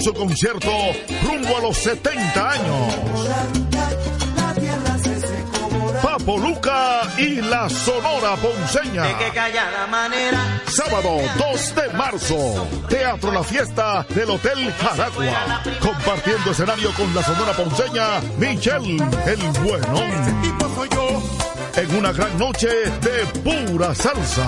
su concierto rumbo a los 70 años. Papo Luca y la Sonora Ponceña. Sábado 2 de marzo. Teatro La Fiesta del Hotel Jaragua. Compartiendo escenario con la Sonora Ponceña, Michelle el Buenón. En una gran noche de pura salsa.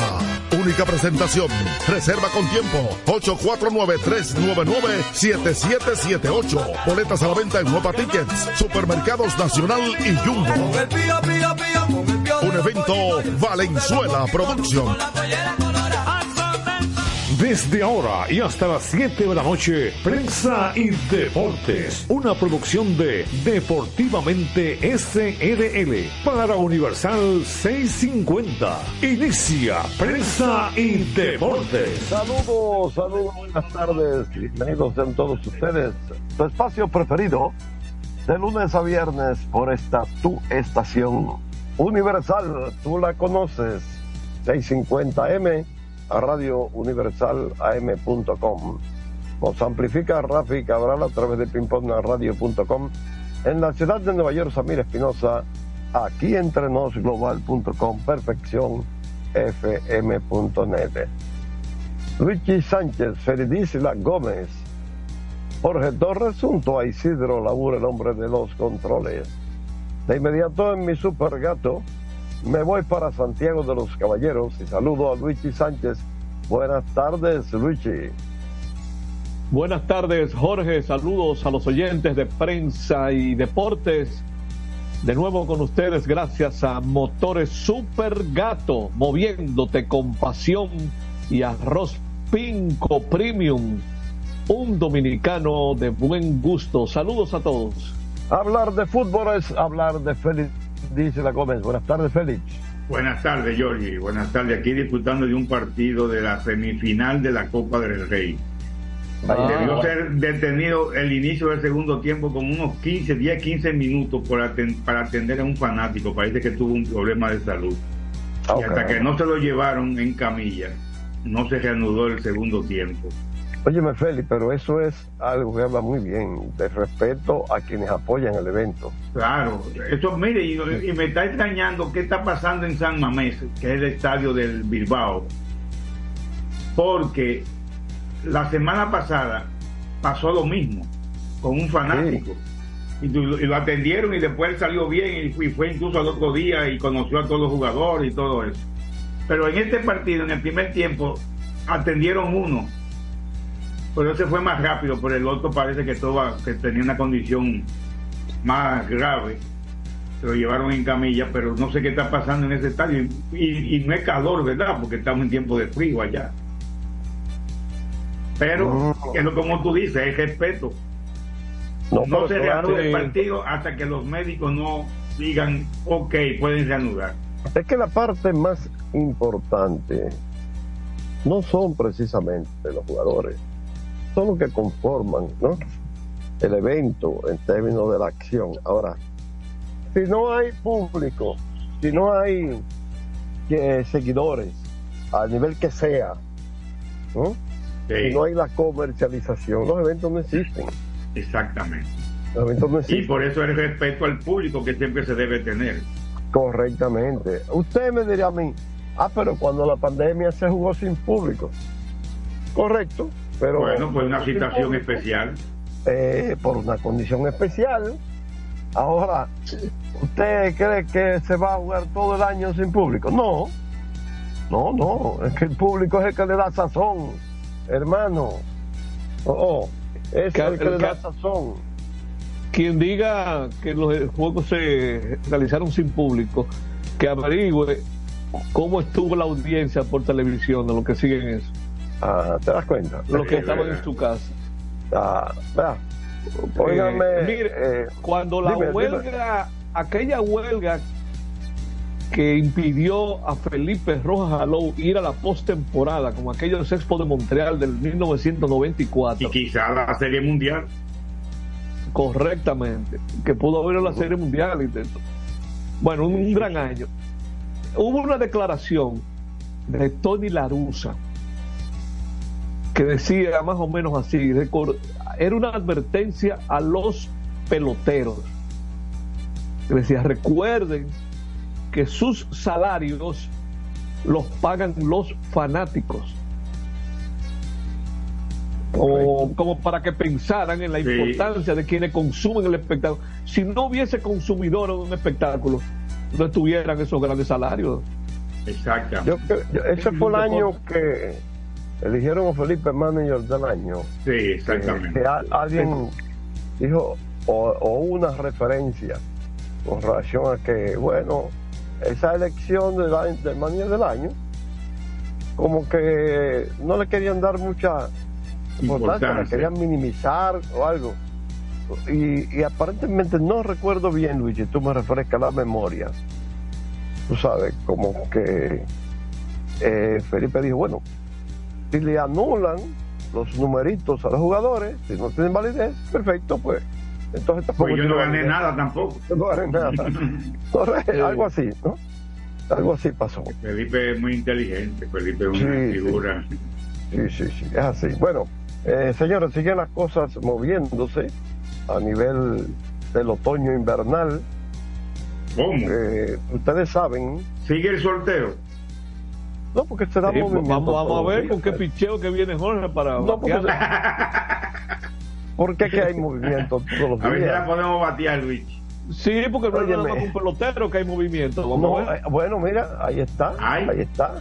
Única presentación. Reserva con tiempo. 849-399-7778. Boletas a la venta en Nueva Tickets. Supermercados Nacional y Jumbo. Un evento Valenzuela Producción. Desde ahora y hasta las 7 de la noche, Prensa y Deportes, una producción de Deportivamente SRL para Universal 650. Inicia Prensa y Deportes. Saludos, saludos, buenas tardes, bienvenidos sean todos ustedes. Tu espacio preferido, de lunes a viernes por esta tu estación Universal, tú la conoces, 650M a Radio Universal AM.com. Nos amplifica Rafi Cabral a través de Radio.com en la ciudad de Nueva York, Samir Espinosa, aquí entre nos global.com, perfección fm.net. Luigi Sánchez, Feridisla Gómez, Jorge Torres, junto a Isidro Labur, el hombre de los controles. De inmediato en mi super gato, me voy para Santiago de los Caballeros y saludo a Luigi Sánchez. Buenas tardes, Luigi. Buenas tardes, Jorge. Saludos a los oyentes de prensa y deportes. De nuevo con ustedes, gracias a Motores Super Gato, moviéndote con pasión y arroz Pinco Premium, un dominicano de buen gusto. Saludos a todos. Hablar de fútbol es hablar de Félix dice la Gómez. Buenas tardes, Félix. Buenas tardes, Georgie. Buenas tardes. Aquí disfrutando de un partido de la semifinal de la Copa del Rey. Ah. Debió ser detenido el inicio del segundo tiempo con unos 15, 10, 15 minutos para atender a un fanático. Parece que tuvo un problema de salud. Y hasta que no se lo llevaron en camilla, no se reanudó el segundo tiempo. Óyeme, Félix, pero eso es algo que habla muy bien de respeto a quienes apoyan el evento. Claro, eso, mire, y, me está extrañando qué está pasando en San Mamés, que es el estadio del Bilbao, porque la semana pasada pasó lo mismo con un fanático. Y, lo atendieron y después salió bien y fue incluso al otro día y conoció a todos los jugadores y todo eso. Pero en este partido, en el primer tiempo, atendieron uno pero ese fue más rápido, pero el otro parece que, todo, que tenía una condición más grave. Se lo llevaron en camilla, pero no sé qué está pasando en ese estadio. Y, no es calor, ¿verdad? Porque estamos en tiempo de frío allá. Pero, es como tú dices, es respeto. No, se reanuda el partido hasta que los médicos no digan, ok, pueden reanudar. Es que la parte más importante no son precisamente los jugadores son los que conforman ¿no? el evento en términos de la acción. Ahora, si no hay público, si no hay eh, seguidores, a nivel que sea, ¿no? si no hay la comercialización, los eventos no existen. Exactamente. Los eventos no existen. Y por eso el respeto al público que siempre se debe tener. Correctamente. Usted me diría a mí, ah, pero cuando la pandemia se jugó sin público. Correcto, bueno, pues una situación especial. Eh, por una condición especial. Ahora, ¿usted cree que se va a jugar todo el año sin público? No, no, no, es que el público es el que le da sazón, hermano. Oh, oh es el que le da sazón. Quien diga que los juegos se realizaron sin público, que averigüe cómo estuvo la audiencia por televisión de lo que siguen eso. Ah, ¿Te das cuenta? Los que estaban en su casa. Ah, eh, mire, eh, cuando la huelga, aquella huelga que impidió a Felipe Rojas Alou ir a la postemporada, como aquellos Expo de Montreal del 1994. Y quizá la Serie Mundial. Correctamente, que pudo haber la Serie Mundial. Bueno, un, gran año. Hubo una declaración de Tony Larusa que decía más o menos así, era una advertencia a los peloteros. Decía, recuerden que sus salarios los pagan los fanáticos. O como para que pensaran en la importancia de quienes consumen el espectáculo. Si no hubiese consumidores de un espectáculo, no estuvieran esos grandes salarios. Exacto. ese fue el año que eligieron a Felipe Manager del año. Sí, exactamente. Que, alguien dijo, o, una referencia con relación a que, bueno, esa elección del, del manager del año, como que no le querían dar mucha importancia, la querían minimizar o algo. Y, aparentemente no recuerdo bien, Luigi, tú me refrescas la memoria. Tú sabes, como que eh, Felipe dijo, bueno, si le anulan los numeritos a los jugadores, si no tienen validez, perfecto, pues. Entonces tampoco. Pues yo no gané nada tampoco. No gané nada. Algo así, ¿no? Algo así pasó. Felipe es muy inteligente, Felipe es una figura. Sí, sí, sí, es así. Bueno, eh, señores, siguen las cosas moviéndose a nivel del otoño invernal. ¿Cómo? Eh, ustedes saben. ¿Sigue el sorteo? No, porque se da pues, movimiento. Vamos, a ver con qué picheo que viene Jorge para. No, porque, porque que hay movimiento todos los días. A ver si la podemos batear, Luis. Sí, porque no es más un pelotero que hay movimiento. Eh, bueno, mira, ahí está. Ahí está.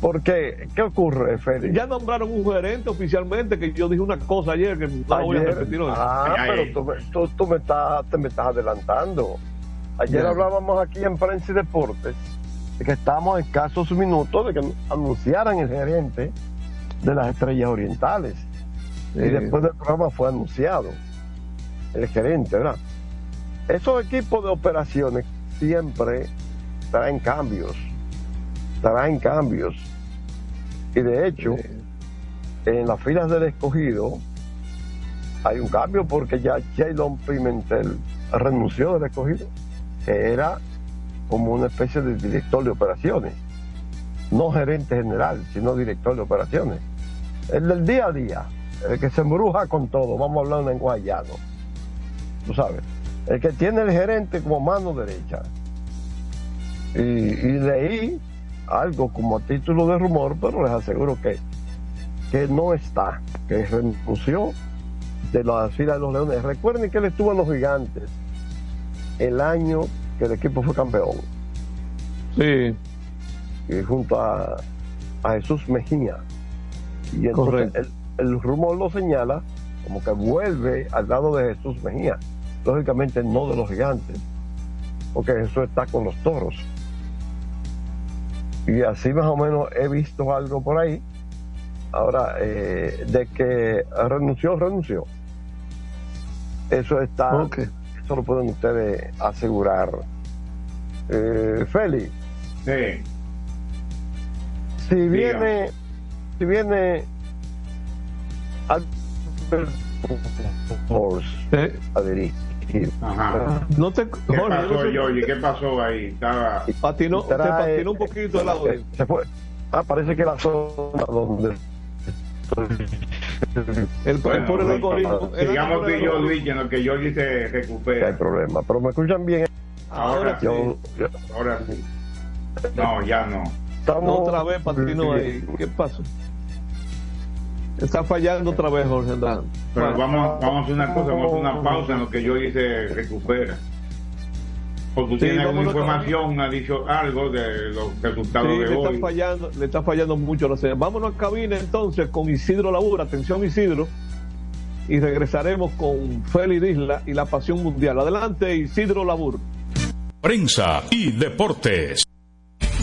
Porque, ¿qué ocurre, Félix? Ya nombraron un gerente oficialmente, que yo dije una cosa ayer que no voy a repetir hoy. Ah, pero tú, tú, me estás, te me estás adelantando. Ayer hablábamos aquí en Prensa y Deportes de que estábamos en escasos minutos de que anunciaran el gerente de las Estrellas Orientales. Y después del programa fue anunciado el gerente, ¿verdad? Esos equipos de operaciones siempre traen cambios, traen cambios y de hecho, en las filas del escogido hay un cambio porque ya Jalen Pimentel renunció del escogido, que era como una especie de director de operaciones, no gerente general, sino director de operaciones. El del día a día, el que se embruja con todo, vamos a hablar en guayano, tú sabes, el que tiene el gerente como mano derecha. Y, y leí algo como a título de rumor, pero les aseguro que, que no está, que renunció de la fila de los Leones. Recuerden que él estuvo en los Gigantes el año que el equipo fue campeón. Sí. Y junto a, a Jesús Mejía. Y entonces el, el, rumor lo señala como que vuelve al lado de Jesús Mejía. Lógicamente no de los gigantes, porque Jesús está con los toros. Y así más o menos he visto algo por ahí. Ahora, eh, de que renunció, renunció. Eso está, eso lo pueden ustedes asegurar. Eh, Félix. Sí. Si viene, si viene ¿Eh? a dirigir Ajá. No te, ¿Qué pasó, no ¿Qué pasó ahí? Estaba... Patinó, se patinó un poquito el audio. Se fue. Ah, parece que la zona donde... El, bueno, algoritmo. Digamos que yo, Luis, en lo que yo se recupera. No hay problema, pero me escuchan bien. Ahora, sí. Ahora sí. No, ya no. Estamos... Otra vez patinó ahí. ¿Qué pasó? Está fallando otra vez, Jorge Andrade. Pero vamos, vamos a hacer una cosa, vamos a hacer una pausa en lo que yo hice recupera. O tú tienes alguna información, ha dicho algo de los resultados de le hoy. Está fallando, le está fallando mucho la señal. Vámonos a cabina entonces con Isidro Labura. Atención, Isidro. Y regresaremos con Félix Isla y la Pasión Mundial. Adelante, Isidro Labur. Prensa y deportes.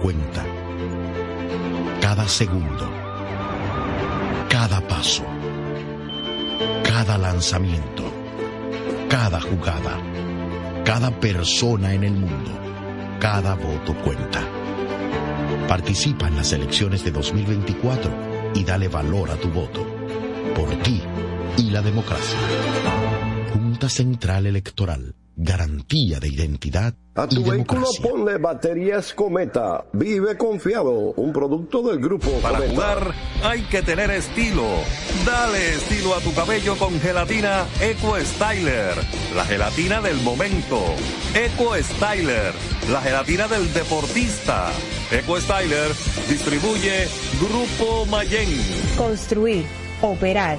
cuenta. Cada segundo. Cada paso. Cada lanzamiento. Cada jugada. Cada persona en el mundo. Cada voto cuenta. Participa en las elecciones de 2024 y dale valor a tu voto. Por ti y la democracia. Junta Central Electoral. Garantía de identidad A tu y vehículo democracia. ponle baterías Cometa. Vive confiado. Un producto del grupo Para Cometa. jugar hay que tener estilo. Dale estilo a tu cabello con gelatina Eco Styler. La gelatina del momento. Eco Styler. La gelatina del deportista. Eco Styler distribuye Grupo Mayen. Construir, operar,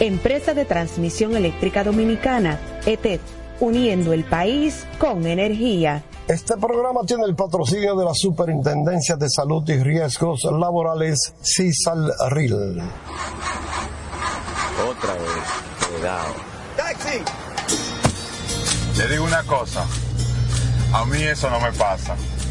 Empresa de Transmisión Eléctrica Dominicana, ETED, uniendo el país con energía. Este programa tiene el patrocinio de la Superintendencia de Salud y Riesgos Laborales, CISALRIL. Otra vez, cuidado. ¡Taxi! Le digo una cosa. A mí eso no me pasa.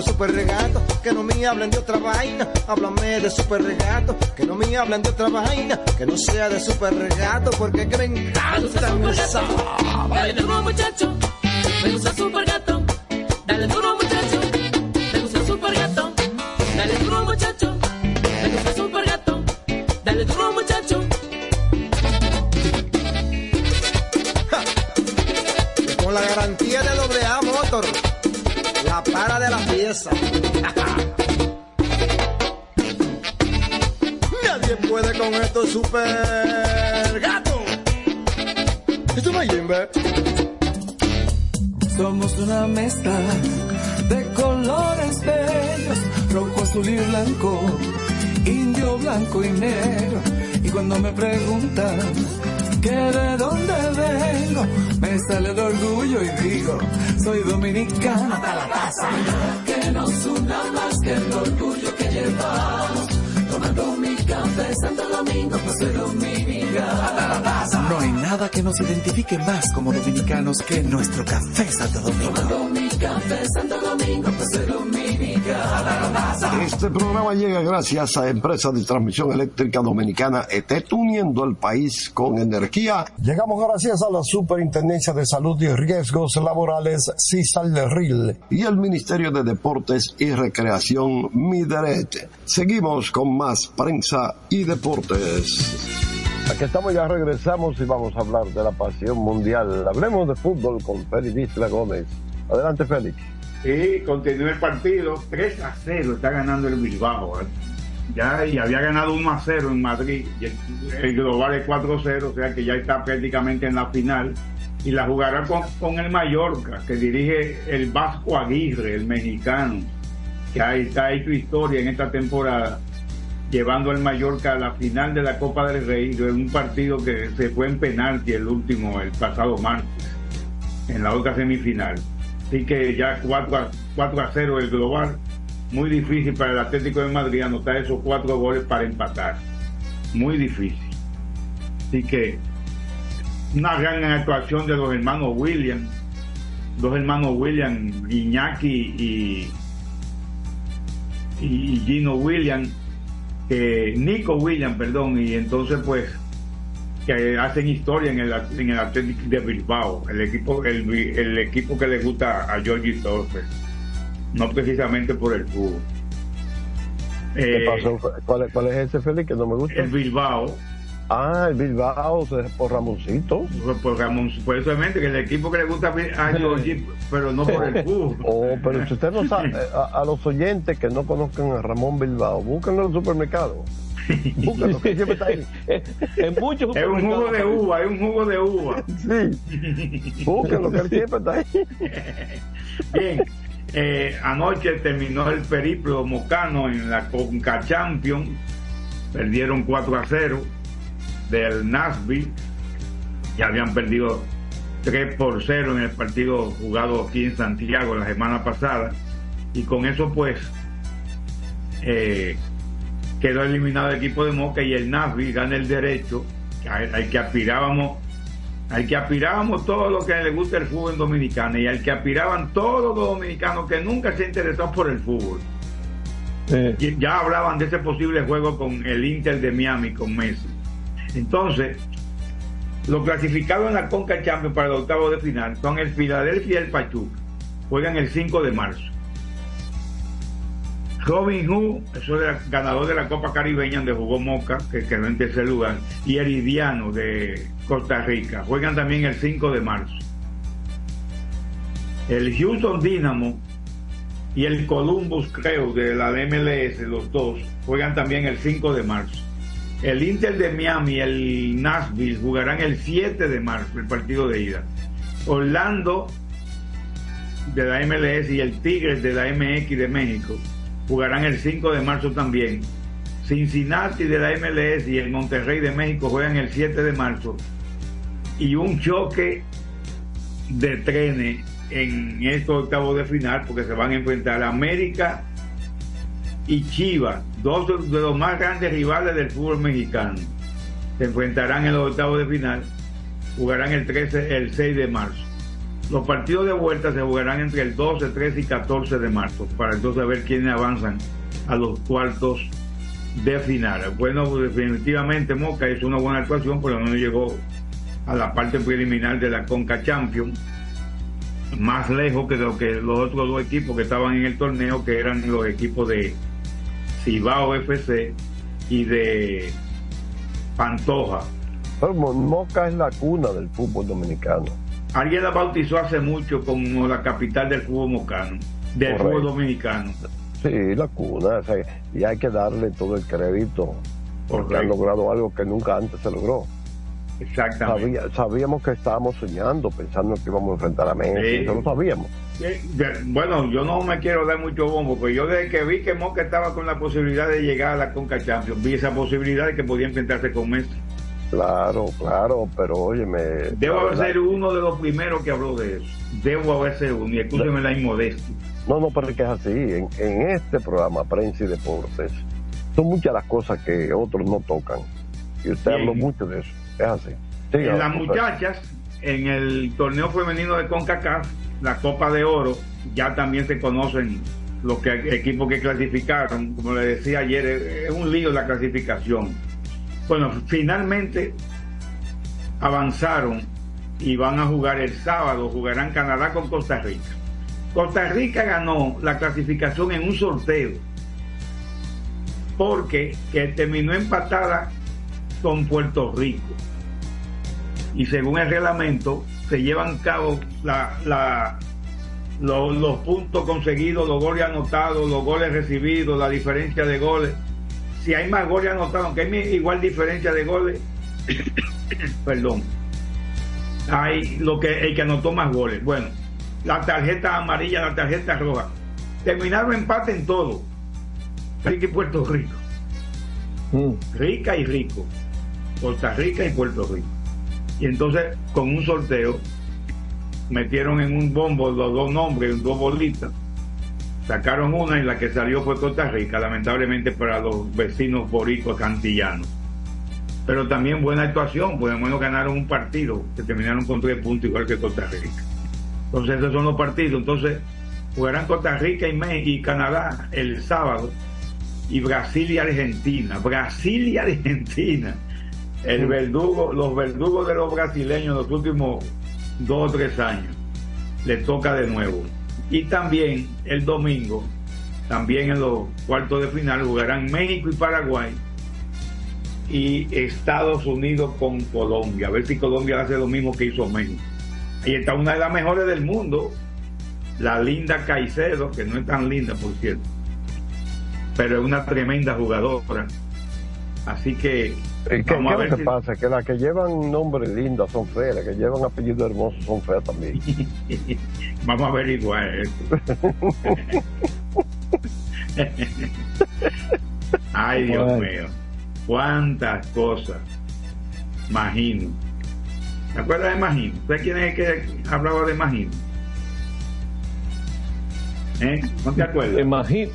Super regato. Que no me hablen de otra vaina, háblame de super regato. Que no me hablen de otra vaina, que no sea de super regato. Porque que me encanta muchacho, me gusta super gato. Nadie puede con estos super gatos. Esto no Jimbe. Somos una mezcla de colores bellos, rojo, azul y blanco, indio, blanco y negro. Y cuando me preguntan que de dónde vengo, me sale el orgullo y digo, soy dominicano hasta la taza. Que nos una más que el orgullo que llevamos, tomando mi café Santo Domingo, pues soy taza. No hay nada que nos identifique más como dominicanos que nuestro café Santo Domingo. Tomando mi café Santo Domingo, pues soy. Este programa llega gracias a Empresa de Transmisión Eléctrica Dominicana ETET, uniendo el país con energía. Llegamos gracias a la Superintendencia de Salud y Riesgos Laborales, CISALRIL, y el Ministerio de Deportes y Recreación, MIDERET. Seguimos con más prensa y deportes. Aquí estamos, ya regresamos y vamos a hablar de la pasión mundial. Hablemos de fútbol con Félix Isla Gómez. Adelante, Félix. Sí, continúa el partido. 3 a 0 está ganando el Bilbao. ¿eh? Ya, y había ganado 1 a 0 en Madrid. Y el, global es 4 a 0, o sea que ya está prácticamente en la final. Y la jugará con, con el Mallorca, que dirige el Vasco Aguirre, el mexicano, que ha, está hecho historia en esta temporada, llevando al Mallorca a la final de la Copa del Rey, de un partido que se fue en penalti el último, el pasado martes, en la otra semifinal. Así que ya 4 a, 4 a 0 el global muy difícil para el Atlético de Madrid anotar esos cuatro goles para empatar. Muy difícil. Así que una gran actuación de los hermanos William, dos hermanos William, Iñaki y, y Gino William, que Nico William, perdón, y entonces pues que hacen historia en el, en el Atlético de Bilbao, el equipo, el, el equipo que le gusta a Georgie Torres no precisamente por el fútbol. ¿Qué Eh, pasó? ¿Cuál, es- ¿Cuál es ese, Félix, que no me gusta? el Bilbao, Ah, el Bilbao, por Ramoncito. por, por Ramón, por eso que el equipo que le gusta a Georgie, pero no por el fútbol. Oh, pero si usted no sabe, eh, a, a los oyentes que no conozcan a Ramón Bilbao, búsquenlo en el supermercado. Búsquenlo, que siempre está ahí. en muchos Es un jugo de uva, es un jugo de uva. Sí, búsquenlo, que siempre está ahí. Bien, eh, anoche terminó el periplo mocano en la Conca Champions. Perdieron 4 a 0 del Nashville. Ya habían perdido 3 por 0 en el partido jugado aquí en Santiago la semana pasada. Y con eso, pues, eh, quedó eliminado el equipo de Moca y el Nashville gana el derecho al, al que aspirábamos al que aspirábamos todo lo que le gusta el fútbol dominicano y al que aspiraban todos los dominicanos que nunca se interesaron por el fútbol. Y Ya hablaban de ese posible juego con el Inter de Miami, con Messi. Entonces, los clasificados en la Conca Champions para el octavo de final son el Philadelphia y el Pachuca. Juegan el 5 de marzo. Robin Hood, eso es el ganador de la Copa Caribeña donde jugó Moca, que quedó en tercer lugar, y Heridiano de Costa Rica. Juegan también el 5 de marzo. El Houston Dynamo y el Columbus Crew de la MLS, los dos, juegan también el 5 de marzo. El Inter de Miami y el Nashville jugarán el 7 de marzo, el partido de ida. Orlando de la MLS y el Tigres de la MX de México jugarán el 5 de marzo también. Cincinnati de la MLS y el Monterrey de México juegan el 7 de marzo. Y un choque de trenes en estos octavos de final porque se van a enfrentar América y Chivas, dos de los más grandes rivales del fútbol mexicano. Se enfrentarán en los octavos de final, jugarán el 13, el 6 de marzo. Los partidos de vuelta se jugarán entre el 12, 13 y 14 de marzo, para entonces ver quiénes avanzan a los cuartos de final. Bueno, definitivamente Moca hizo una buena actuación, pero no llegó a la parte preliminar de la Conca Champions, más lejos que lo que los otros dos equipos que estaban en el torneo, que eran los equipos de Cibao FC y de Pantoja. Moca es la cuna del fútbol dominicano. Alguien la bautizó hace mucho como la capital del fútbol mocano, del Correcto. fútbol dominicano. Sí, la cuna. o sea, y hay que darle todo el crédito porque han logrado algo que nunca antes se logró. Exactamente. Sabía- sabíamos que estábamos soñando, pensando que íbamos a enfrentar a Messi, Sí. eso lo sabíamos. Bueno, yo no me quiero dar mucho bombo, porque yo desde que vi que Moca estaba con la posibilidad de llegar a la Conca Champions, vi esa posibilidad de que podía enfrentarse con Messi. Claro, claro, pero óyeme. Debo haber verdad- sido uno de los primeros que habló de eso. Debo haber sido uno, y escúcheme la inmodestia. No, no, pero es que es así. En, en este programa, Prensa y Deportes, son muchas las cosas que otros no tocan. Y usted Bien. habló mucho de eso. Es así. En las muchachas, en el torneo femenino de CONCACAF, la Copa de Oro, ya también se conocen los que, equipos que clasificaron. Como le decía ayer, es un lío la clasificación. Bueno, finalmente avanzaron y van a jugar el sábado, jugarán Canadá con Costa Rica. Costa Rica ganó la clasificación en un sorteo porque que terminó empatada con Puerto Rico y según el reglamento se llevan a cabo los puntos conseguidos, los goles anotados, los goles recibidos, la diferencia de goles, si hay más goles anotados, aunque hay igual diferencia de goles, perdón, hay lo que el que anotó más goles. Bueno, la tarjeta amarilla, la tarjeta roja. Terminaron empate en todo. Rica y Puerto Rico. Rica y Rico. Costa Rica y Puerto Rico. Y entonces, con un sorteo, metieron en un bombo los dos nombres, dos bolitas. Sacaron una y la que salió fue Costa Rica, lamentablemente para los vecinos boricos cantillanos. Pero también buena actuación, pues al menos ganaron un partido, que terminaron con tres puntos igual que Costa Rica. Entonces esos son los partidos. Entonces jugarán Costa Rica y, Me- y Canadá el sábado y Brasil y Argentina. Brasil y Argentina. El verdugo, los verdugos de los brasileños los últimos dos o tres años. Le toca de nuevo. Y también el domingo, también en los cuartos de final, jugarán México y Paraguay y Estados Unidos con Colombia. A ver si Colombia hace lo mismo que hizo México. Ahí está una de las mejores del mundo, la linda Caicedo, que no es tan linda, por cierto, pero es una tremenda jugadora. Así que ¿Y ¿Qué, qué vamos a es ver lo que si- pasa? Que las que llevan nombres lindas son feas, las que llevan apellidos hermosos son feas también. Vamos a averiguar esto. Ay, Dios Bueno. mío. Cuántas cosas. Magino. ¿Te acuerdas de Magino? ¿Usted quién es el que hablaba de Magino? ¿Eh? ¿No te acuerdas?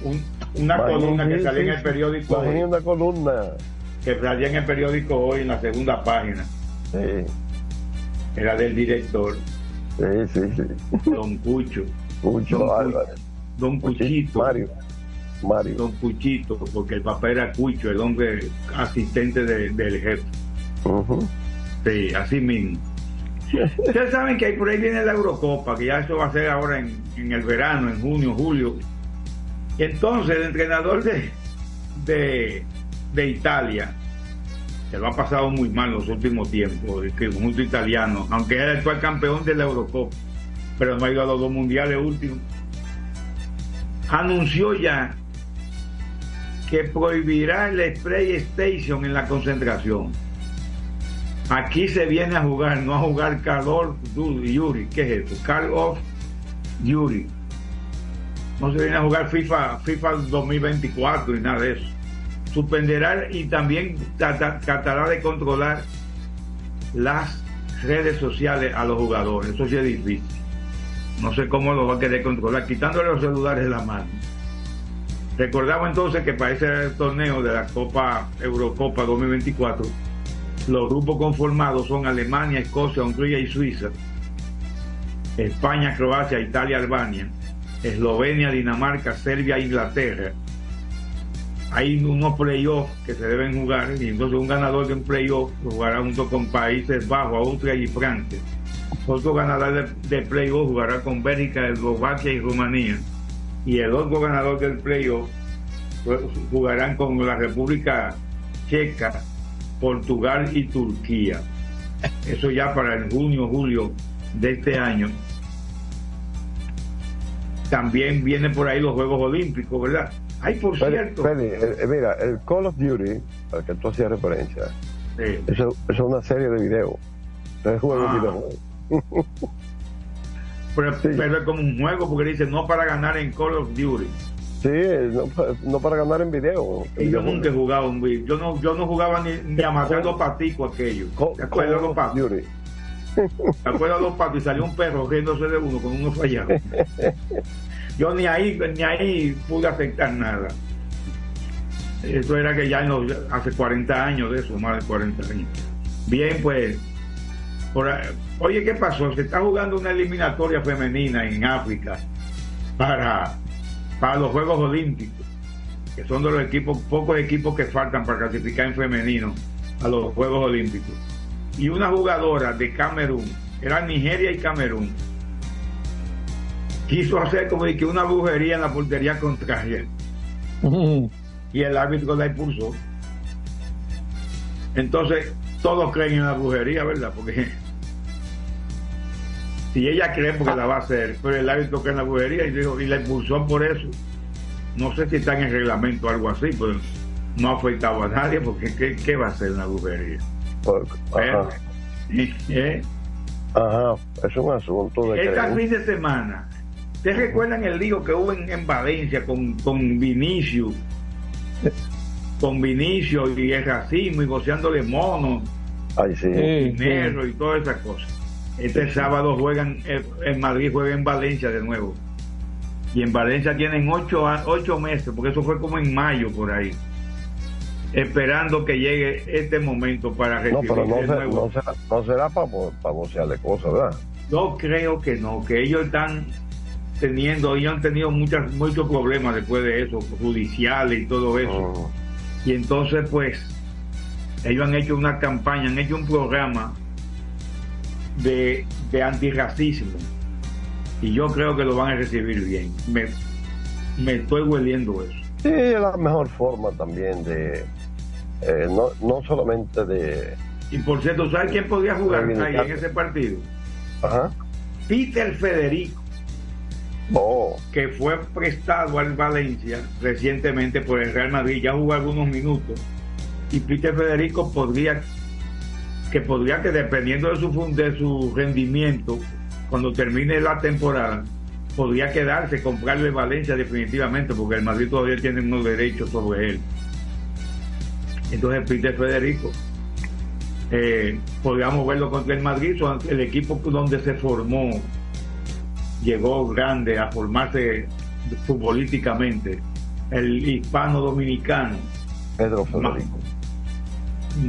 Un- una columna que salía en el periódico Magino, una columna. Que salía en el periódico hoy en la segunda página. Era del director. Sí, sí, sí. Don Cucho. Cucho Don, Álvarez. Don Cuchito. Mario. Mario. Don Cuchito, porque el papá era Cucho, el hombre asistente de- del jefe. Sí, así mismo. Ustedes saben que ahí por ahí viene la Eurocopa, que ya eso va a ser ahora en, en el verano, en junio, julio. Y entonces el entrenador de, de, de Italia, que lo ha pasado muy mal los últimos tiempos, el conjunto italiano, aunque es el actual campeón de la Eurocopa, pero no ha ido a los dos mundiales últimos, anunció ya que prohibirá el PlayStation en la concentración. Aquí se viene a jugar, no a jugar Call of Duty. ¿Qué es eso? Call of Duty. No se viene a jugar FIFA, FIFA 2024 ni nada de eso. Suspenderá y también trata- tratará de controlar las redes sociales a los jugadores. Eso sí es difícil. No sé cómo lo va a querer controlar, quitándole los celulares de la mano. Recordamos entonces que para ese torneo de la Copa Eurocopa 2024, los grupos conformados son Alemania, Escocia, Hungría y Suiza, España, Croacia, Italia, Albania, Eslovenia, Dinamarca, Serbia, Inglaterra. Hay unos playoffs que se deben jugar y entonces un ganador de un playoff jugará junto con Países Bajos, Austria y Francia. Otro ganador de, de playoff jugará con Bélgica, Eslovaquia y Rumanía. Y el otro ganador del playoff pues, jugarán con la República Checa, Portugal y Turquía. Eso ya para el junio, julio de este año. También vienen por ahí los Juegos Olímpicos, ¿verdad? Ay, por cierto. Eh, eh, mira, el Call of Duty, al que tú hacías referencia, Sí. eso, eso es una serie de juego Ah. Pero, es como un juego porque dice no para ganar en Call of Duty. Sí, no, pa- no para ganar en video. Y yo nunca he jugado un video. Yo no, yo no jugaba ni, ni a matar los paticos aquellos. ¿Te acuerdas de los patos? ¿Te acuerdas de los patos? Y salió un perro riéndose de uno con uno fallado. Yo ni ahí, ni ahí pude afectar nada. Eso era que ya hace 40 años de eso, más de 40 años. Bien, pues, oye, ¿qué pasó? Se está jugando una eliminatoria femenina en África para, para los Juegos Olímpicos, que son de los equipos, pocos equipos que faltan para clasificar en femenino a los Juegos Olímpicos. Y una jugadora de Camerún, era Nigeria y Camerún, quiso hacer como de que una brujería en la portería contraria. y el árbitro la impulsó. Entonces, todos creen en la brujería, ¿verdad? Porque si ella cree porque la va a hacer, pero el árbitro cree en la brujería y, dijo, y la impulsó por eso. No sé si está en el reglamento o algo así, pero no ha afectado a nadie porque ¿qué, qué va a ser una brujería? Ajá. ¿Eh? Ajá, es un asunto de Esta creencia. fin de semana, ¿ustedes recuerdan el lío que hubo en, en Valencia con, con Vinicio? Con Vinicio y el racismo y goceándole monos, Ay, sí. dinero y todas esas cosas. Este sábado juegan, en Madrid juega en Valencia de nuevo. Y en Valencia tienen ocho, ocho meses, porque eso fue como en mayo por ahí. Esperando que llegue este momento para No, recibir pero no, de se- nuevo. no será, no será para pa vocearle cosas, ¿verdad? Yo creo que no, que ellos están teniendo, ellos han tenido muchas, muchos problemas después de eso, judiciales y todo eso. Y entonces, pues, ellos han hecho una campaña, han hecho un programa de, de antirracismo. Y yo creo que lo van a recibir bien. Me, me estoy hueliendo eso. Sí, es la mejor forma también de, eh, no, no solamente de... Y por cierto, ¿sabes quién podía jugar ahí en ese partido? Ajá. Peter Federico. Oh, que fue prestado al Valencia recientemente por el Real Madrid, ya jugó algunos minutos, y Peter Federico podría, que podría que dependiendo de su, de su rendimiento, cuando termine la temporada, podría quedarse, comprarle Valencia definitivamente, porque el Madrid todavía tiene unos derechos sobre él. Entonces Peter Federico, eh, podríamos verlo contra el Madrid, el equipo donde se formó llegó grande a formarse futbolísticamente, el hispano dominicano, Pedro Federico.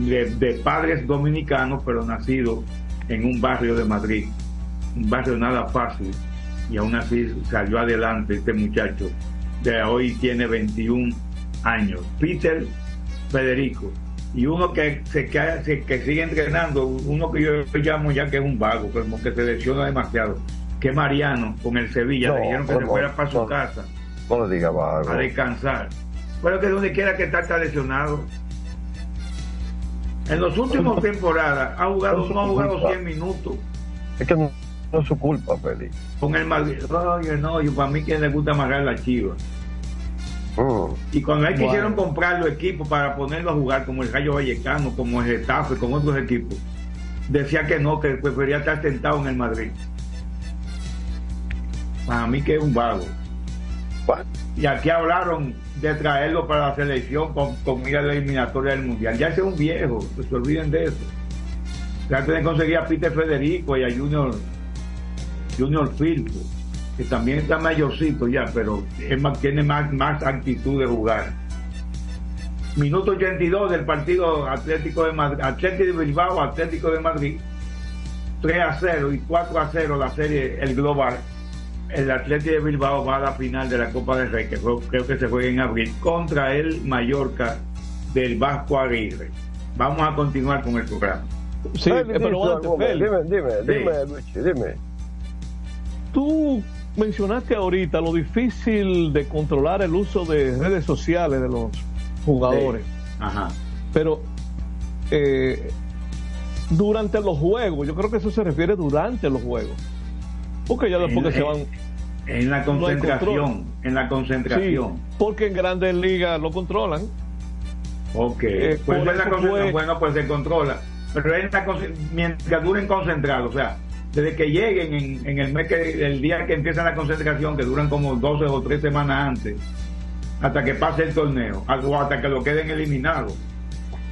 de, de padres dominicanos, pero nacido en un barrio de Madrid, un barrio nada fácil, y aún así salió adelante este muchacho, de hoy tiene 21 años, Peter Federico. Y uno que se se- que sigue entrenando, uno que yo llamo ya que es un vago, como que se lesiona demasiado, que Mariano con el Sevilla, No, le dijeron que no, se fuera para su casa No le diga a descansar. Pero que donde quiera que está, está lesionado. En los últimos temporadas ha jugado, no ha jugado 100 minutos Es que no, no es su culpa, Félix. con el Madrid. No, yo para mí que le gusta amarrar la chiva. Mm. Y cuando él Bueno. quisieron comprar los equipos para ponerlo a jugar, como el Rayo Vallecano, como el Getafe, como otros equipos, decía que no, que prefería estar sentado en el Madrid. Para mí que es un vago. Y aquí hablaron de traerlo para la selección con, con mira la eliminatoria del Mundial. Ya ese es un viejo, que se olviden de eso. Traten de conseguir a Peter Federico y a Junior, Junior Firpo, que también está mayorcito ya, pero es más- tiene más, más actitud de jugar. Minuto 82 del partido Atlético de Madrid, Atlético de Bilbao, Atlético de Madrid. 3 a 0 y 4 a 0 la serie, el global. El Atlético de Bilbao va a la final de la Copa del Rey, que fue- creo que se juega en abril, contra el Mallorca del Vasco Aguirre. Vamos a continuar con el programa. Sí, eh, pero dice antes, dime, dime, Sí. dime, Luigi, dime. Tú mencionaste ahorita lo difícil de controlar el uso de redes sociales de los jugadores. Ajá. Pero eh, durante los juegos, yo creo que eso se refiere durante los juegos. Porque ya después que se van. En la concentración, en la concentración. Sí, porque en grandes ligas lo controlan. Ok, Eh, pues en la fue- bueno, pues se controla. Pero en la mientras duren concentrados, o sea, desde que lleguen en, en el mes que, el día que empieza la concentración, que duran como 12 o 3 semanas antes, hasta que pase el torneo, o hasta que lo queden eliminados,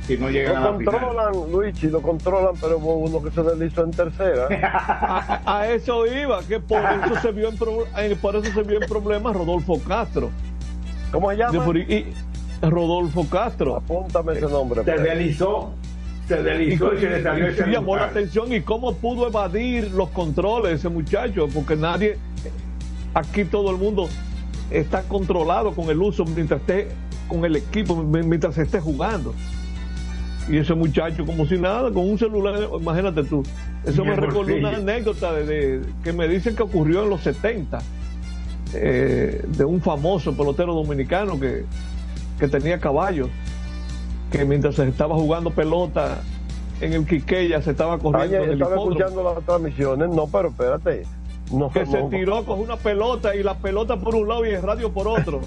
si no llegan a Lo la final. controlan, Luigi, lo controlan, pero hubo uno que se deslizó en tercera. A, a eso iba, que por eso se vio en, pro- eh, por eso se vio en problemas Rodolfo Castro. ¿Cómo se llama? De y- Rodolfo Castro. Apúntame ese nombre. Se deslizó, se deslizó y se le salió ese llamó la atención y cómo pudo evadir los controles ese muchacho, porque nadie, aquí todo el mundo está controlado con el uso mientras esté con el equipo, mientras se esté jugando. Y ese muchacho como si nada, con un celular, imagínate tú. Eso me el recordó una anécdota de, de- que me dicen que ocurrió en los 70, eh, de un famoso pelotero dominicano que, que tenía caballos, que mientras se estaba jugando pelota en el Quiqueya se estaba corriendo estaba escuchando las transmisiones. No, pero espérate. No, que se tiró con una pelota y la pelota por un lado y el radio por otro.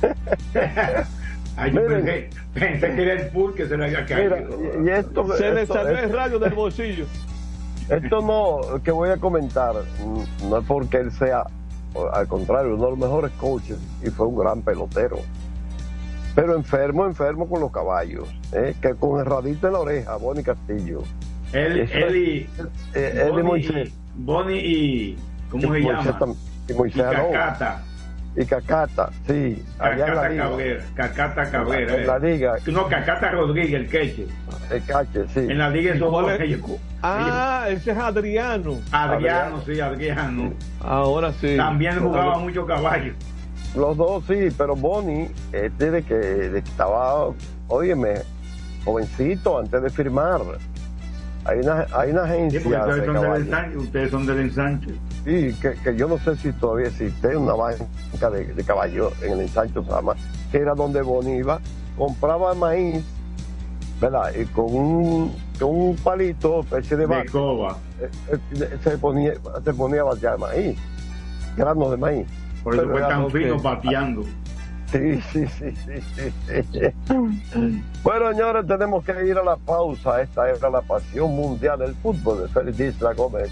Ay, yo pensé, pensé que era el pool que se le había caído. Mira, y esto, Se le esto- salió el radio del bolsillo. Esto no, que voy a comentar, no es porque él sea, al contrario, uno de los mejores coaches y fue un gran pelotero. Pero enfermo, enfermo con los caballos, ¿eh? que con el radito en la oreja, Bonnie Castillo. Él, Eso él y. eh, él y Bonnie Moisés. Bonnie y. ¿Cómo Y se Moisés llama? tam- y Moisés Y. Cacata. Y Cacata, sí, allá en la Cacata liga. Cabrera. Cacata Cabrera. En la eh. liga. No, Cacata Rodríguez, el queche. El cache, sí. En la liga ¿Y esos dos, es? ellos- Ah, ese es Adriano. Adriano, sí, Adriano. Ahora sí. También jugaba mucho caballo. Los dos sí, pero Bonnie, este de que, de que estaba, óyeme, jovencito antes de firmar. Hay una, hay una Sí, agencia porque ustedes de son del caballos. ensanche. Ustedes son del ensanche. Sí, que, que yo no sé si todavía existe una banca de, de caballos en el ensancho Sama, que era donde Bonnie iba, compraba maíz, ¿verdad? Y con un, con un palito, especie de De coba. eh, eh, se ponía, se ponía a batear maíz, granos de maíz. Por eso fue tan fino que- pateando. Sí, sí, sí, sí, sí, sí. Bueno, señores, tenemos que ir a la pausa. Esta era la pasión mundial del fútbol de Félix Isla Gómez.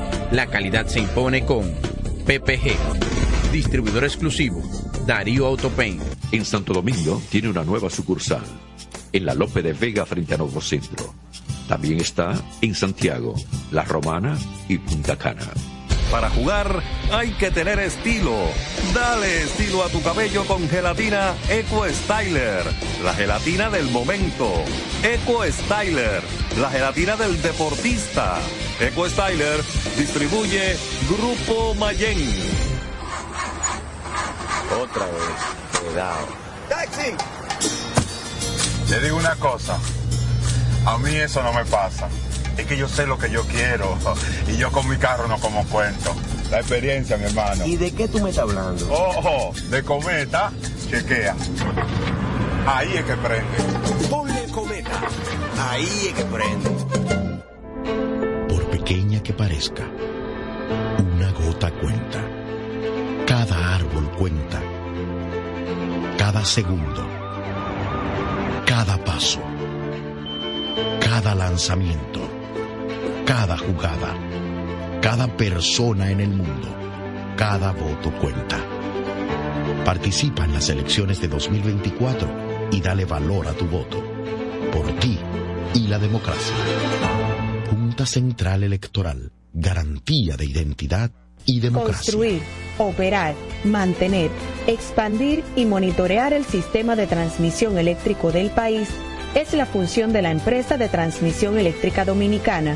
La calidad se impone con PPG, distribuidor exclusivo, Darío Autopain. En Santo Domingo tiene una nueva sucursal, en la Lope de Vega frente a Nuevo Centro. También está en Santiago, La Romana y Punta Cana. Para jugar hay que tener estilo. Dale estilo a tu cabello con gelatina Eco Styler, la gelatina del momento. Eco Styler, la gelatina del deportista. Eco Styler distribuye Grupo Mayen. Otra vez, cuidado. ¡Taxi! Le digo una cosa. A mí eso no me pasa. Es que yo sé lo que yo quiero. Y yo con mi carro no como cuento. La experiencia, mi hermano. ¿Y de qué tú me estás hablando? Ojo, de cometa, chequea. Ahí es que prende. Ponle cometa. Ahí es que prende. Por pequeña que parezca, una gota cuenta. Cada árbol cuenta. Cada segundo. Cada paso. Cada lanzamiento. Cada jugada. Cada persona en el mundo. Cada voto cuenta. Participa en las elecciones de 2024 y dale valor a tu voto. Por ti y la democracia. Junta Central Electoral. Garantía de identidad y democracia. Construir, operar, mantener, expandir y monitorear el sistema de transmisión eléctrico del país es la función de la empresa de transmisión eléctrica dominicana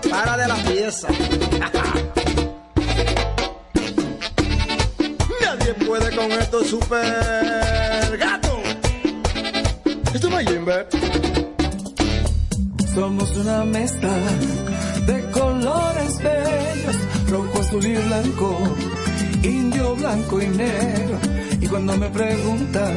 Para de la pieza. Nadie puede con esto super gato. Esto es Jimbe. Somos una mezcla de colores bellos, rojo, azul y blanco, indio, blanco y negro. Y cuando me preguntan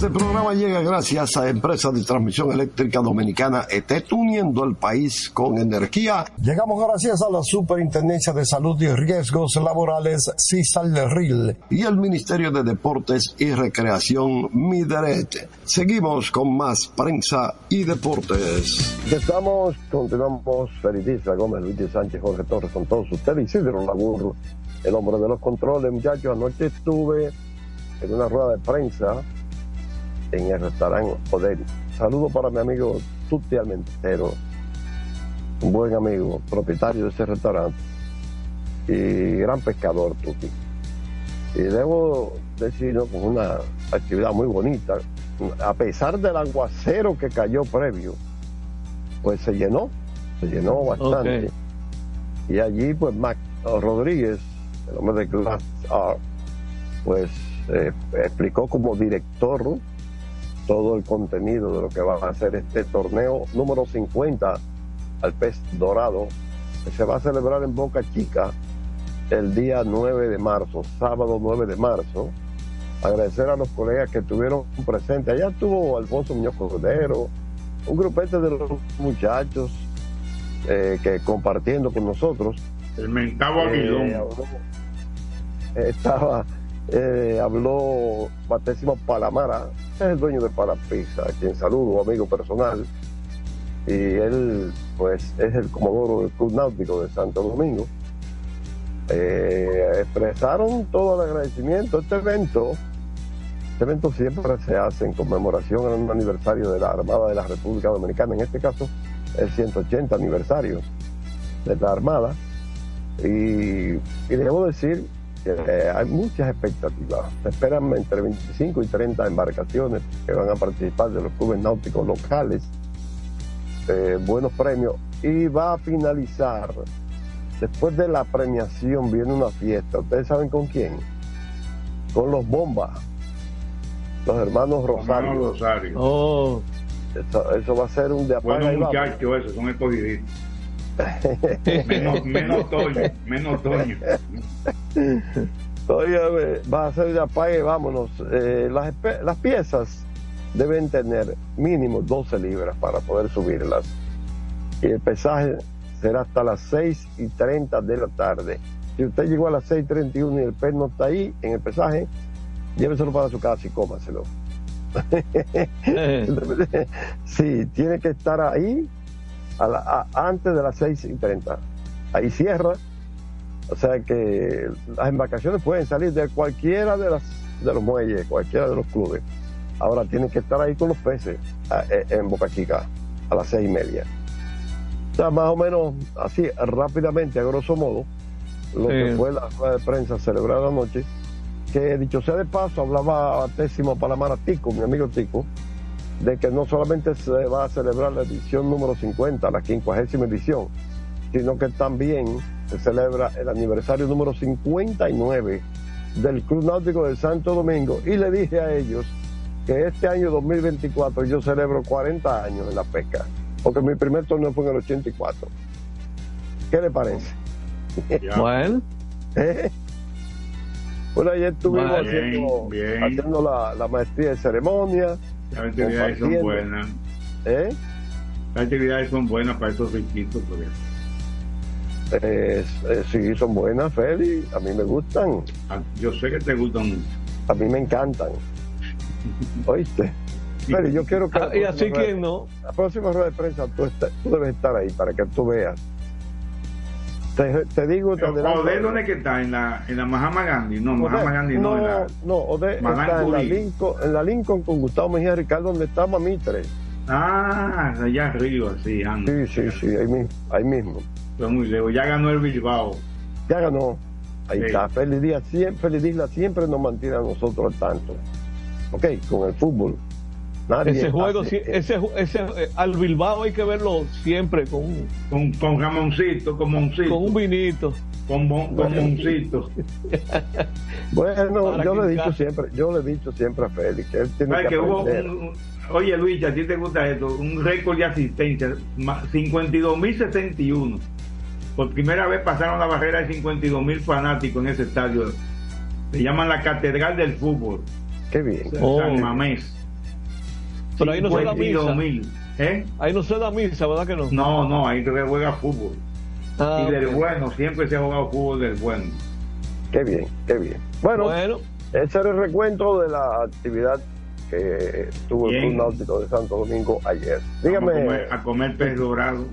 Este programa llega gracias a Empresa de Transmisión Eléctrica Dominicana ET, uniendo el país con energía. Llegamos gracias a la Superintendencia de Salud y Riesgos Laborales, CISALRIL, y el Ministerio de Deportes y Recreación, MIDERET. Seguimos con más prensa y deportes. Estamos, continuamos, Felicidad Gómez, Luis Sánchez, Jorge Torres, con todos ustedes, Isidro Laburro, el hombre de los controles, muchachos. Anoche estuve en una rueda de prensa en el restaurante Odel. Saludo para mi amigo Tutti Almentero, un buen amigo, propietario de ese restaurante y gran pescador Tutti. Y debo decirlo con una actividad muy bonita, a pesar del aguacero que cayó previo, pues se llenó, se llenó bastante. Y allí, pues, Mac Rodríguez, el hombre de Glass Art, pues eh, explicó como director todo el contenido de lo que va a ser este torneo número 50 al pez dorado, que se va a celebrar en Boca Chica el día 9 de marzo, sábado 9 de marzo. Agradecer a los colegas que estuvieron presentes. Allá estuvo Alfonso Muñoz Cordero, un grupete de los muchachos eh, que compartiendo con nosotros. El mentado Eh, aguilón. estaba, eh, habló Batésimo Palamara, es el dueño de Palapizza, a quien saludo, amigo personal. Y él, pues, es el comodoro del Club Náutico de Santo Domingo. Eh, expresaron todo el agradecimiento. Este evento, este evento siempre se hace en conmemoración a un aniversario de la Armada de la República Dominicana, en este caso el 180 aniversario de la Armada. Y, y debo decir eh, hay muchas expectativas. Se esperan entre 25 y 30 embarcaciones que van a participar de los clubes náuticos locales. Eh, buenos premios. Y va a finalizar, después de la premiación viene una fiesta. ¿Ustedes saben con quién? Con los bombas. Los hermanos Rosario. Hermano Rosario. Oh, Eso, eso va a ser un de apaga Buenos y vamos. muchachos, esos son escogiditos. menos, menos Toño, menos Toño. Oye, va a ser de apague vámonos. Eh, las, piezas deben tener mínimo 12 libras para poder subirlas. Y el pesaje será hasta las 6 y 30 de la tarde. Si usted llegó a las 6 y 31 y el pez no está ahí en el pesaje, lléveselo para su casa y cómaselo. sí, tiene que estar ahí a la- a- antes de las 6 y 30. Ahí cierra. O sea que las embarcaciones pueden salir de cualquiera de, las, de los muelles, cualquiera de los clubes. Ahora tienen que estar ahí con los peces a- e- en Boca Chica a las seis y media. O sea, más o menos así, rápidamente, a grosso modo, lo Sí. que fue la rueda de prensa celebrada anoche, que dicho sea de paso, hablaba Tésimo Palamara Tico, mi amigo Tico, de que no solamente se va a celebrar la edición número 50, la quincuagésima edición, sino que también se celebra el aniversario número 59 del Club Náutico de Santo Domingo. Y le dije a ellos que este año 2024 yo celebro 40 años en la pesca, porque mi primer torneo fue en el 84. ¿Qué le parece? bueno. ¿Eh? Bueno, ayer estuvimos Bien, haciendo, bien. haciendo la, la maestría de ceremonia. Las actividades son buenas. ¿Eh? Las actividades son buenas para estos riquitos. porque Eh, eh, sí, son buenas, Félix. A mí me gustan. ah, Yo sé que te gustan mucho. A mí me encantan. ¿Oíste? Félix, yo quiero que. la Ah, y próxima así rueda- quién no. La próxima rueda de prensa tú, está- tú debes estar ahí para que tú veas. Te, te digo, te ¿dónde que está? En la, en la Mahama Gandhi. No, Ode- Mahama Gandhi no. no, en la, no, Ode Madame está en la. Lincoln, en la Lincoln con Gustavo Mejía Ricardo, donde está Mamitre. Ah, allá arriba, sí, anda. Sí, sí, sí, ahí mismo. Ahí mismo. Fue muy lejos. Ya ganó el Bilbao. Ya ganó. Ahí Sí. está. Feliz Día siempre, Feliz Isla siempre nos mantiene a nosotros al tanto. Ok, con el fútbol. Nadie Ese juego, hace- ese, ese, eh, al Bilbao hay que verlo siempre con, un- Con, con jamoncito, con moncito. con un vinito. Con, mon- con moncito. Bueno, Para yo le he dicho siempre, yo le he dicho siempre a Félix que él tiene ¿Sabes que que hubo un, oye Luis, a ti te gusta esto, un récord de asistencia, ma- 52.071. Por primera vez pasaron la barrera de 52.000 fanáticos en ese estadio. Se llaman la Catedral del Fútbol, Qué bien. Oh. San Mamés. Pero ahí no se da misa. 52.000. ¿Eh? Ahí no se da misa, ¿verdad que no? No, no, ahí se juega fútbol. Ah, y del bueno, siempre se ha jugado fútbol del bueno. Qué bien, qué bien. Bueno, Bueno, ese era el recuento de la actividad que tuvo el Bien. Club Náutico de Santo Domingo ayer. Vamos Dígame, a comer, a comer pez dorado.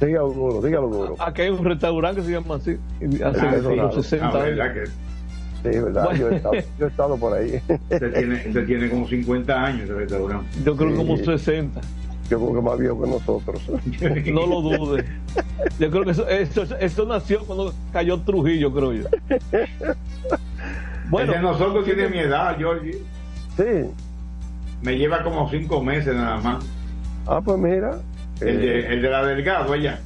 dígalo duro, dígalo duro. aquí hay un restaurante que se llama así. Hace Ah, sí. como 60 Ah, verdad años. que Sí, verdad, Bueno. yo, he estado, yo he estado por ahí. usted tiene, usted tiene como 50 años de restaurante. Yo creo que como Sí. 60. Yo creo que más viejo que nosotros. No lo dude. Yo creo que eso, eso, eso nació cuando cayó Trujillo, creo yo. el de nosotros tiene mi edad, Georgie. Sí. Me lleva como cinco meses nada más. Ah, pues mira. El eh, de, el de la Delgado, ella.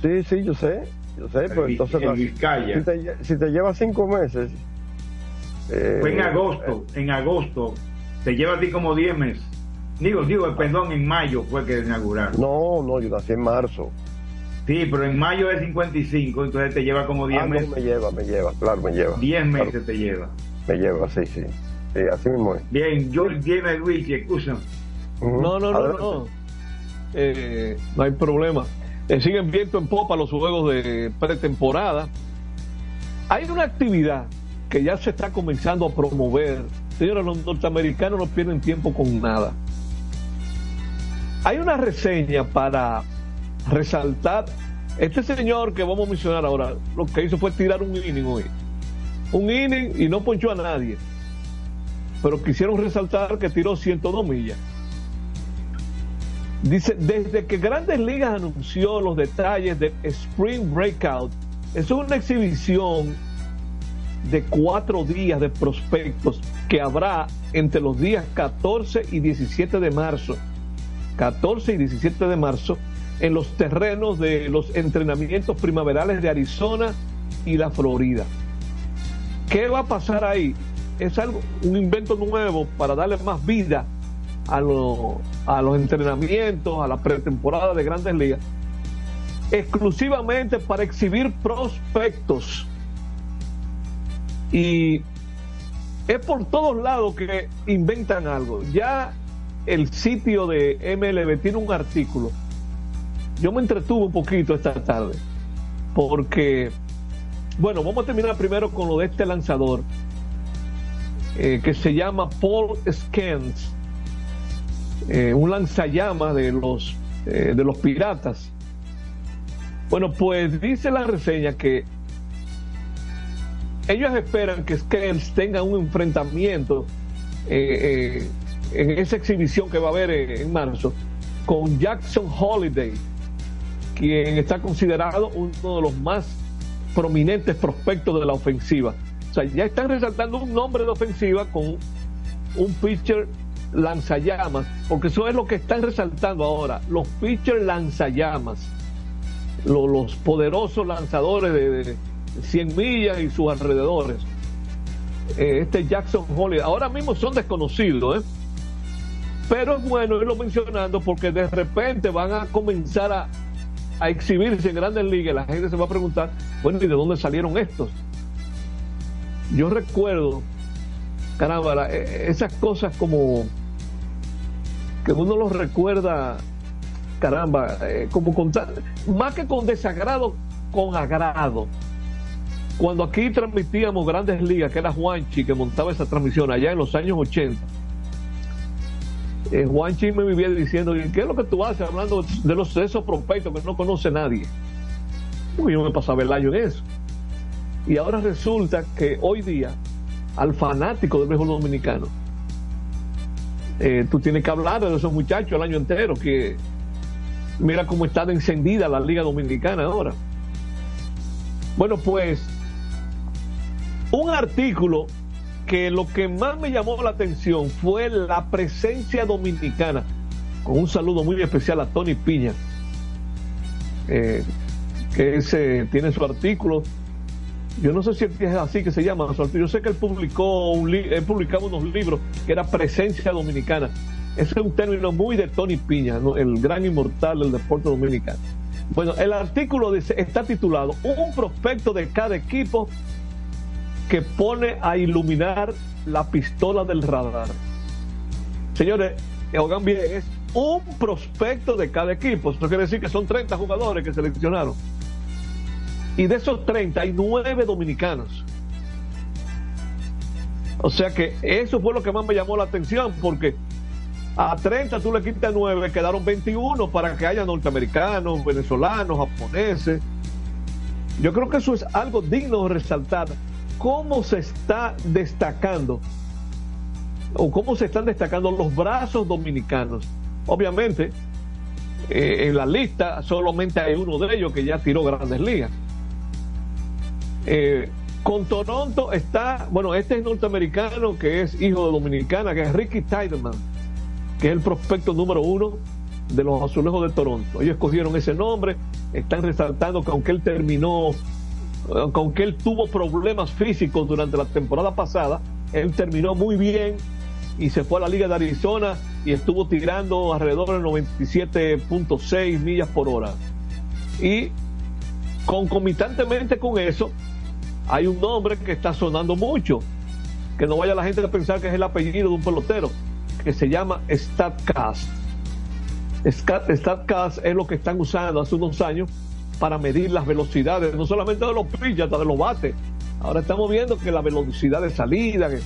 Sí, sí, yo sé. Yo sé, pero Vi- entonces. en la-. Si te, si te lleva cinco meses. Eh, Fue en agosto, en agosto. Te lleva a ti como 10 meses. Digo, digo, perdón, en mayo fue que inauguraron. No, no, yo nací en marzo. Sí, pero en mayo es 55, entonces te lleva como 10 Ah, no, meses. me lleva, me lleva, claro, me lleva. 10 meses Claro, te lleva. me lleva, sí, sí. Sí, así mismo es. Bien, yo tiene Luis, excusa. No, no, no, Adelante. no. Eh, no hay problema. Eh, siguen viento en popa los juegos de pretemporada. Hay una actividad que ya se está comenzando a promover. Señores, los norteamericanos no pierden tiempo con nada. Hay una reseña para resaltar. Este señor que vamos a mencionar ahora, lo que hizo fue tirar un inning hoy. Un inning y no ponchó a nadie. Pero quisieron resaltar que tiró 102 millas. Dice, desde que Grandes Ligas anunció los detalles de Spring Breakout, es una exhibición de cuatro días de prospectos que habrá entre los días 14 y 17 de marzo. 14 y 17 de marzo en los terrenos de los entrenamientos primaverales de Arizona y la Florida. ¿Qué va a pasar ahí? Es algo, un invento nuevo para darle más vida a, lo- a los entrenamientos, a la pretemporada de grandes ligas, exclusivamente para exhibir prospectos. Y es por todos lados que inventan algo. Ya el sitio de MLB tiene un artículo. Yo me entretuve un poquito esta tarde, porque, bueno, vamos a terminar primero con lo de este lanzador, eh, que se llama Paul Scans, eh, un lanzallamas de los, eh, de los piratas. Bueno, pues dice la reseña que ellos esperan que Scans tenga un enfrentamiento eh, eh, en esa exhibición que va a haber en marzo con Jackson Holiday, quien está considerado uno de los más prominentes prospectos de la ofensiva. O sea, ya están resaltando un nombre de ofensiva con un pitcher lanzallamas, porque eso es lo que están resaltando ahora, los pitchers lanzallamas, lo- los poderosos lanzadores de 100 millas y sus alrededores. Eh, este Jackson Holiday, ahora mismo son desconocidos, ¿eh? pero es bueno irlo mencionando porque de repente van a comenzar a, a exhibirse en grandes ligas. La gente se va a preguntar, bueno, ¿y de dónde salieron estos? yo recuerdo, caramba, eh, esas cosas como que uno los recuerda, caramba, como con más que con desagrado, con agrado. Cuando aquí transmitíamos grandes ligas, que era Juanchi que montaba esa transmisión allá en los años 80, eh, Juanchi me vivía diciendo, "¿Y ¿qué es lo que tú haces hablando de, los, de esos prospectos que no conoce nadie? Porque yo me pasaba el año en eso. Y ahora resulta que hoy día, al fanático del béisbol dominicano, eh, tú tienes que hablar de esos muchachos el año entero, que mira cómo está encendida la Liga Dominicana ahora. Bueno, pues, un artículo que lo que más me llamó la atención fue la presencia dominicana, con un saludo muy especial a Tony Piña, eh, que tiene su artículo. Yo no sé si es así que se llama su. Yo sé que él publicó un él publicaba unos libros que era presencia dominicana. Ese es un término muy de Tony Piña, ¿no? el gran inmortal del deporte dominicano. Bueno, el artículo dice, está titulado Un prospecto de cada equipo que pone a iluminar la pistola del radar. Señores, oigan bien, es un prospecto de cada equipo. Eso quiere decir que son 30 jugadores que seleccionaron. Y de esos 30 hay 9 dominicanos. O sea que eso fue lo que más me llamó la atención, porque a 30 tú le quitas 9, quedaron 21 para que haya norteamericanos, venezolanos, japoneses. Yo creo que eso es algo digno de resaltar. ¿Cómo se está destacando o cómo se están destacando los brazos dominicanos? Obviamente, eh, en la lista solamente hay uno de ellos que ya tiró grandes ligas. Eh, con Toronto está, bueno, este es norteamericano que es hijo de dominicana, que es Ricky Tideman, que es el prospecto número uno de los azulejos de Toronto. Ellos escogieron ese nombre, están resaltando que aunque él terminó, aunque él tuvo problemas físicos durante la temporada pasada, él terminó muy bien y se fue a la Liga de Arizona y estuvo tirando alrededor de 97.6 millas por hora. Y concomitantemente con eso, hay un nombre que está sonando mucho, que no vaya la gente a pensar que es el apellido de un pelotero, que se llama StatCast. Stat- StatCast es lo que están usando hace unos años para medir las velocidades, no solamente de los pitchers, hasta de los bates. Ahora estamos viendo que la velocidad de salida, que-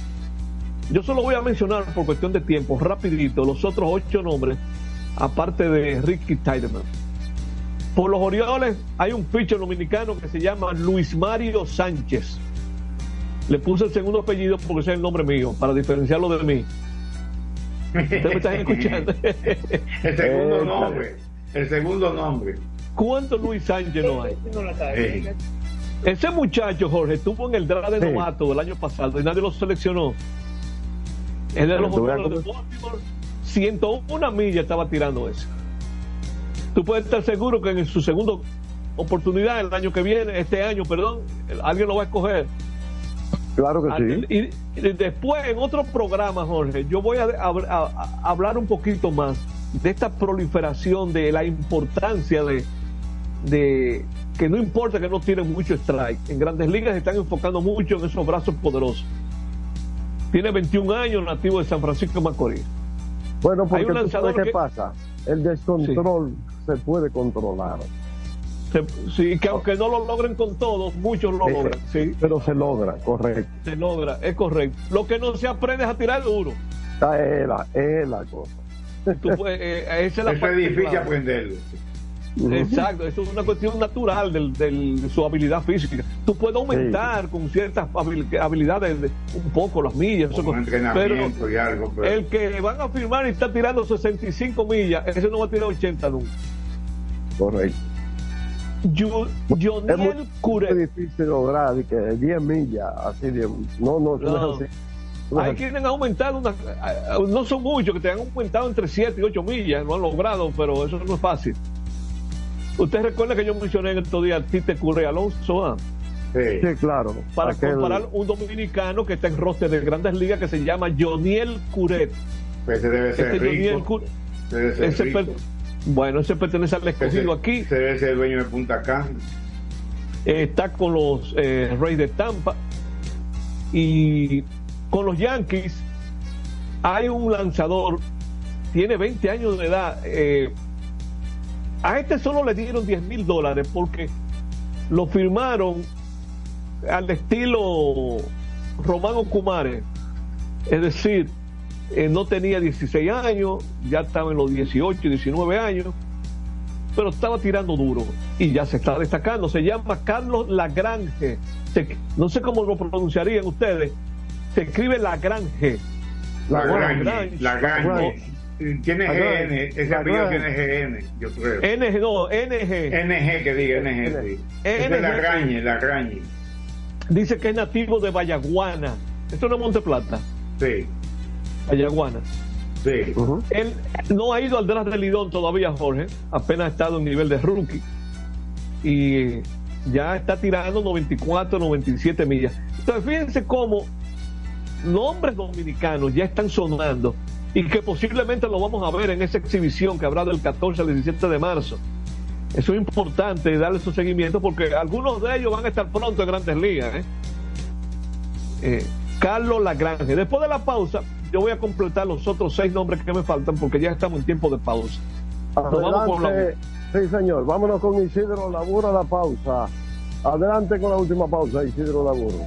yo solo voy a mencionar por cuestión de tiempo, rapidito, los otros ocho nombres, aparte de Ricky Tideman. Por los Orioles hay un pitcher dominicano que se llama Luis Mario Sánchez. Le puse el segundo apellido porque ese es el nombre mío, para diferenciarlo de mí. ¿Ustedes me están escuchando? El segundo nombre. El segundo nombre. ¿Cuántos Luis Sánchez no hay? Eh, Ese muchacho, Jorge, estuvo en el draft de Sí. novato del año pasado y nadie lo seleccionó. Es de los Orioles de Baltimore. 101 millas estaba tirando ese. Tú puedes estar seguro que en su segunda oportunidad, el año que viene, este año, perdón, alguien lo va a escoger. Claro que sí. Y, y después, en otro programa, Jorge, yo voy a, a- a- a hablar un poquito más de esta proliferación, de la importancia de, de que no importa que no tienen mucho strike. En grandes ligas se están enfocando mucho en esos brazos poderosos. Tiene 21 años, nativo de San Francisco de Macorís. Bueno, Hay porque un tú lanzador sabes qué que- pasa. El descontrol se puede controlar. Se- sí, que aunque no lo logren con todos, muchos lo Eh, logran. Sí, Pero se logra, correcto. se logra, es correcto. Lo que no se aprende es a tirar duro. Esa es la, es la cosa. Tú puedes- eh, esa es la Eso es parte difícil aprenderlo. Exacto, eso es una cuestión natural del- del- de su habilidad física. Tú puedes aumentar con ciertas habil- habilidades de- un poco las millas, eso- un entrenamiento pero y algo. Pero... el que van a firmar y está tirando 65 millas, ese no va a tirar 80 nunca. Correcto. Yo, Es muy, Curet, muy difícil lograr y que 10 millas, así de. No, no, no, No. es así. No es quienes han aumentado, una- no son muchos, que te han aumentado entre 7 y 8 millas, no han logrado, pero eso no es fácil. Usted recuerda que yo mencioné en estos días a Tite Curry Alonso. Sí. Sí, claro. para Aquel- comparar un dominicano que está en roster de grandes ligas que se llama Joniel Curet. Pues ese debe ser Este rico. Curet, Debe ser ese rico. per- bueno, ese pertenece al escogido Ese- aquí, ese debe ser el dueño de Punta Cana. eh, está con los eh, Reyes de Tampa. Y con los Yankees hay un lanzador, tiene 20 años de edad. eh, a este solo le dieron 10 mil dólares porque lo firmaron al estilo Romano Kumare. Es decir, eh, no tenía 16 años, ya estaba en los 18, 19 años, pero estaba tirando duro y ya se está destacando. Se llama Carlos Lagrange. Se- no sé cómo lo pronunciarían ustedes. Se escribe Lagrange. Lagrange, Lagrange. Tiene. GN, ese apellido tiene GN, yo creo. NG, no, NG. NG, que diga NG, sí. Es de NG. Lagrange, Lagrange. Dice que es nativo de Vallaguana. Esto no es Monteplata. Sí. Vallaguana. Sí. Él no ha ido al draft de Lidón todavía, Jorge. Apenas ha estado en nivel de rookie. Y ya está tirando 94, 97 millas. Entonces, fíjense cómo nombres dominicanos ya están sonando y que posiblemente lo vamos a ver en esa exhibición que habrá del 14 al 17 de marzo. Eso es importante darle su seguimiento porque algunos de ellos van a estar pronto en grandes ligas. ¿eh? Eh, Carlos Lagrange. Después de la pausa, yo voy a completar los otros seis nombres que me faltan porque ya estamos en tiempo de pausa. Nos vamos con la- Adelante. Sí, señor. Vámonos con Isidro Laburo a la pausa. Adelante con la última pausa, Isidro Laburo.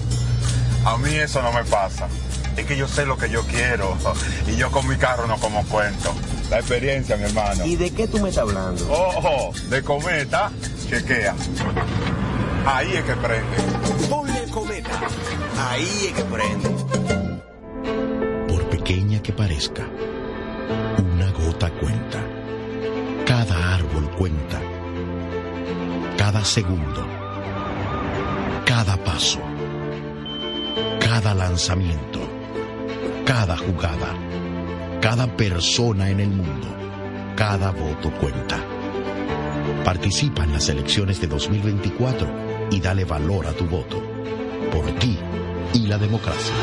A mí eso no me pasa. Es que yo sé lo que yo quiero. Y yo con mi carro no como cuento. La experiencia, mi hermano. ¿Y de qué tú me estás hablando? Ojo, de cometa, chequea. Ahí es que prende. Ponle cometa. Ahí es que prende. Por pequeña que parezca, una gota cuenta. Cada árbol cuenta. Cada segundo. Cada paso. Cada lanzamiento. Cada jugada. Cada persona en el mundo. Cada voto cuenta. Participa en las elecciones de 2024 y dale valor a tu voto. Por ti y la democracia.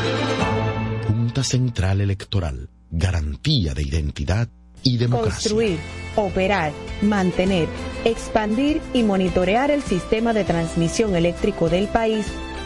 Junta Central Electoral. Garantía de identidad y democracia. Construir, operar, mantener, expandir y monitorear el sistema de transmisión eléctrico del país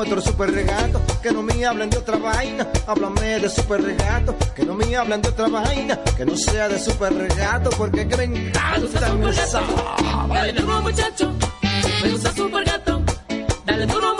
Motor super regato. Que no me hablen de otra vaina, háblame de super regato. Que no me hablen de otra vaina, que no sea de super regato. Porque que me encanta esa. Dale duro muchacho, me gusta super gato. Dale duro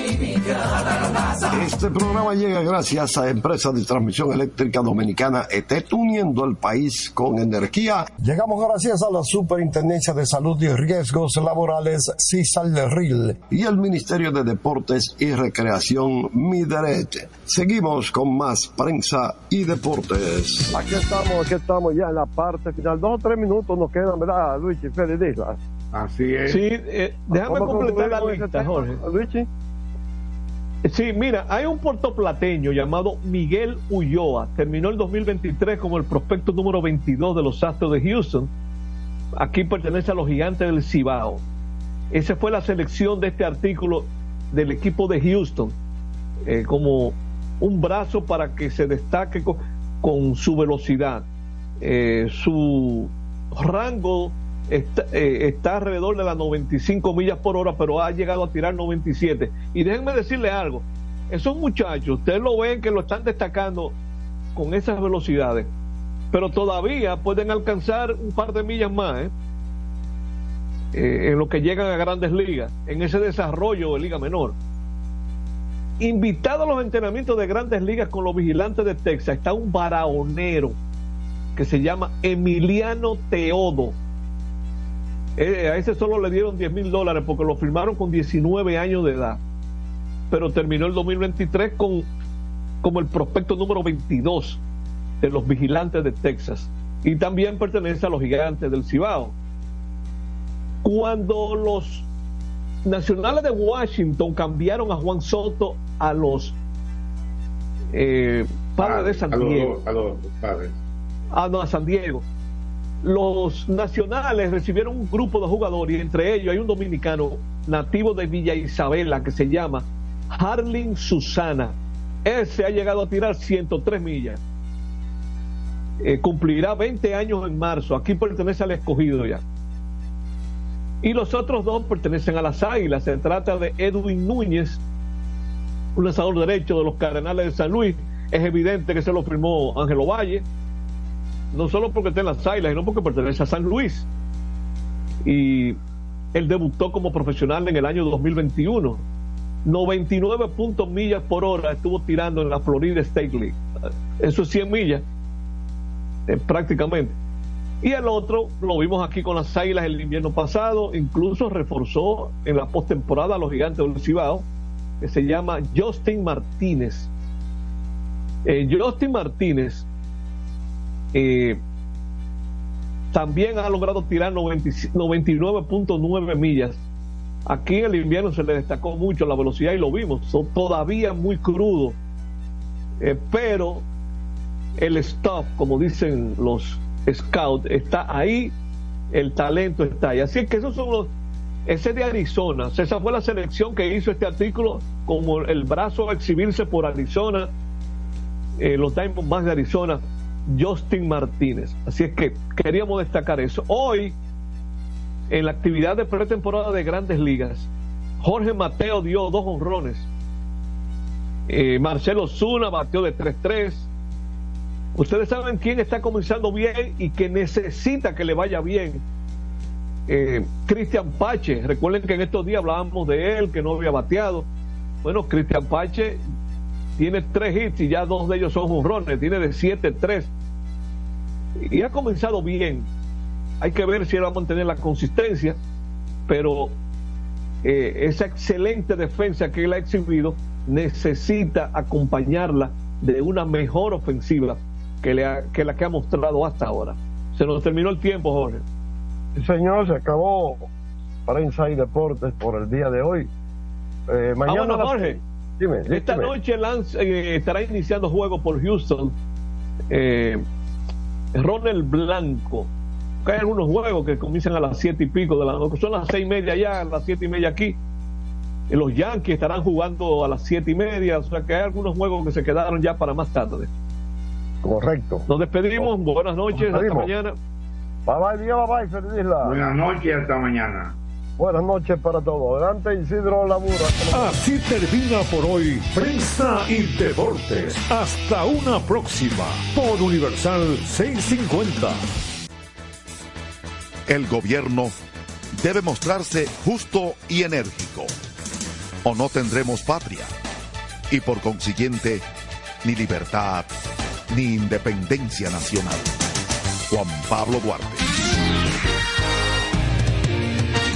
Este programa llega gracias a Empresa de Transmisión Eléctrica Dominicana ET, uniendo el país con energía. Llegamos gracias a la Superintendencia de Salud y Riesgos Laborales, CISAL y el Ministerio de Deportes y Recreación, MIDERET. Seguimos con más prensa y deportes. Aquí estamos, aquí estamos ya en la parte final. Dos o tres minutos nos quedan, ¿verdad, Luigi Félix Islas? Así es. Sí, eh, déjame ¿Cómo completar la lista, Jorge. Luigi? Sí, mira, hay un puertoplateño llamado Miguel Ulloa. Terminó el 2023 como el prospecto número 22 de los Astros de Houston. Aquí pertenece a los gigantes del Cibao. Esa fue la selección de este artículo del equipo de Houston eh, como un brazo para que se destaque con, su velocidad. Eh, su rango está, eh, está alrededor de las 95 millas por hora, pero ha llegado a tirar 97. Y déjenme decirle algo, esos muchachos, ustedes lo ven que lo están destacando con esas velocidades, pero todavía pueden alcanzar un par de millas más, ¿eh? Eh, en lo que llegan a grandes ligas, en ese desarrollo de liga menor. Invitado a los entrenamientos de grandes ligas con los vigilantes de Texas está un baraonero que se llama Emiliano Teodo. Eh, a ese solo le dieron 10 mil dólares porque lo firmaron con 19 años de edad. Pero terminó el 2023 con, como el prospecto número 22 de los vigilantes de Texas. Y también pertenece a los gigantes del Cibao. Cuando los nacionales de Washington cambiaron a Juan Soto a los eh, padres de San A los- Diego. a los padres. Ah, no, a San Diego. Los nacionales recibieron un grupo de jugadores y entre ellos hay un dominicano nativo de Villa Isabela que se llama Harling Susana. Ese ha llegado a tirar 103 millas. Eh, cumplirá 20 años en marzo. Aquí pertenece al escogido ya. Y los otros dos pertenecen a las Águilas. Se trata de Edwin Núñez, un lanzador derecho de los Cardenales de San Luis. Es evidente que se lo firmó Ángelo Valle no solo porque está en las Águilas, sino porque pertenece a San Luis. Y él debutó como profesional en el año 2021. 99 puntos millas por hora estuvo tirando en la Florida State League. Eso es 100 millas, eh, prácticamente. Y el otro lo vimos aquí con las Águilas el invierno pasado, incluso reforzó en la postemporada a los gigantes del Cibao, que se llama Justin Martínez. Eh, Justin Martínez eh, también ha logrado tirar 90 99.9 millas. Aquí en el invierno se le destacó mucho la velocidad y lo vimos, son todavía muy crudo, eh, pero el stuff, como dicen los scouts, está ahí, el talento está ahí. Así que esos son los, ese de Arizona, esa fue la selección que hizo este artículo como el brazo a exhibirse por Arizona, eh, los Diamondbacks de Arizona, Justin Martínez. Así es que queríamos destacar eso. Hoy en la actividad de pretemporada de grandes ligas, Jorge Mateo dio dos honrones. Eh, Marcelo Zuna batió de 3-3. Ustedes saben quién está comenzando bien y que necesita que le vaya bien. Eh, Cristian Pache, recuerden que en estos días hablábamos de él, que no había bateado. Bueno, Cristian Pache tiene tres hits y ya dos de ellos son honrones, tiene de 7-3. Y ha comenzado bien. Hay que ver si él va a mantener la consistencia, pero eh, esa excelente defensa que él ha exhibido necesita acompañarla de una mejor ofensiva que, le ha- que la que ha mostrado hasta ahora. Se nos terminó el tiempo, Jorge. Señor, se acabó Prensa y Deportes por el día de hoy. Eh, Ah, mañana bueno, a las- Jorge, Dime, esta noche Lance, eh, estará iniciando juego por Houston. Eh, Ronald Blanco. Hay algunos juegos que comienzan a las siete y pico de la noche. Son las seis y media allá, a las siete y media aquí. Eh, Los Yankees estarán jugando a las siete y media. O sea que hay algunos juegos que se quedaron ya para más tarde. Correcto. Nos despedimos. Buenas noches. Hasta mañana. Bye bye, bye bye, feliz isla. Buenas noches, hasta mañana. Buenas noches para todos. Adelante, Isidro Lamura. Así termina por hoy Prensa y Deportes. Hasta una próxima por Universal 650. El gobierno debe mostrarse justo y enérgico. O no tendremos patria. Y por consiguiente, ni libertad, ni independencia nacional. Juan Pablo Duarte.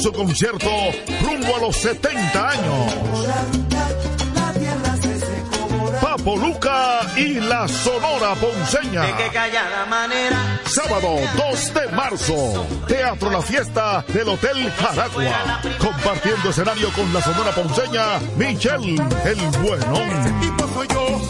Su concierto rumbo a los 70 años. Papo Luca y la Sonora Ponceña. Sábado 2 de marzo, Teatro La Fiesta del Hotel Jaragua. Compartiendo escenario con la sonora ponceña Michelle El Buenón.